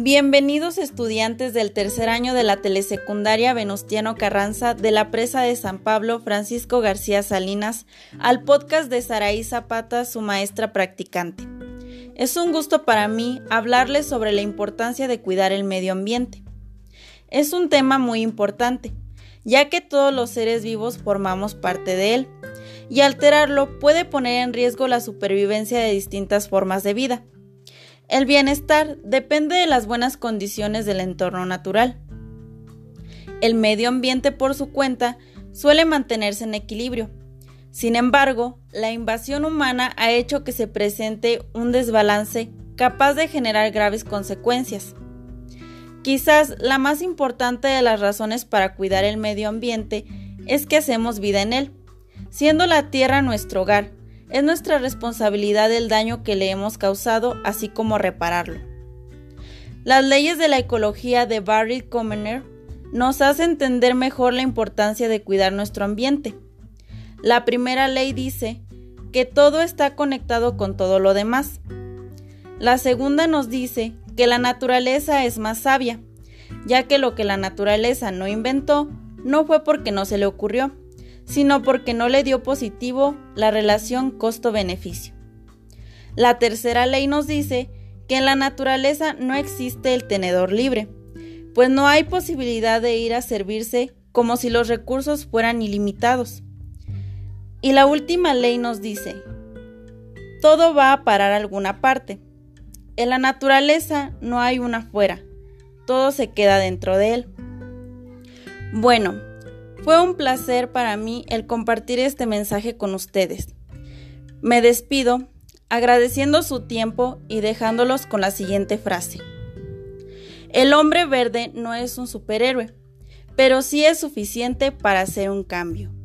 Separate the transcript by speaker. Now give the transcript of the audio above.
Speaker 1: Bienvenidos estudiantes del tercer año de la telesecundaria Venustiano Carranza de la presa de San Pablo Francisco García Salinas al podcast de Saraí Zapata, su maestra practicante. Es un gusto para mí hablarles sobre la importancia de cuidar el medio ambiente. Es un tema muy importante, ya que todos los seres vivos formamos parte de él, y alterarlo puede poner en riesgo la supervivencia de distintas formas de vida. El bienestar depende de las buenas condiciones del entorno natural. El medio ambiente por su cuenta suele mantenerse en equilibrio. Sin embargo, la invasión humana ha hecho que se presente un desbalance capaz de generar graves consecuencias. Quizás la más importante de las razones para cuidar el medio ambiente es que hacemos vida en él, siendo la tierra nuestro hogar, es nuestra responsabilidad el daño que le hemos causado, así como repararlo. Las leyes de la ecología de Barry Commoner nos hacen entender mejor la importancia de cuidar nuestro ambiente. La primera ley dice que todo está conectado con todo lo demás. La segunda nos dice que la naturaleza es más sabia, ya que lo que la naturaleza no inventó no fue porque no se le ocurrió, sino porque no le dio positivo la relación costo-beneficio. La tercera ley nos dice que en la naturaleza no existe el tenedor libre, pues no hay posibilidad de ir a servirse como si los recursos fueran ilimitados. Y la última ley nos dice, todo va a parar a alguna parte. En la naturaleza no hay una fuera, todo se queda dentro de él. Bueno, fue un placer para mí el compartir este mensaje con ustedes. Me despido agradeciendo su tiempo y dejándolos con la siguiente frase. El hombre verde no es un superhéroe, pero sí es suficiente para hacer un cambio.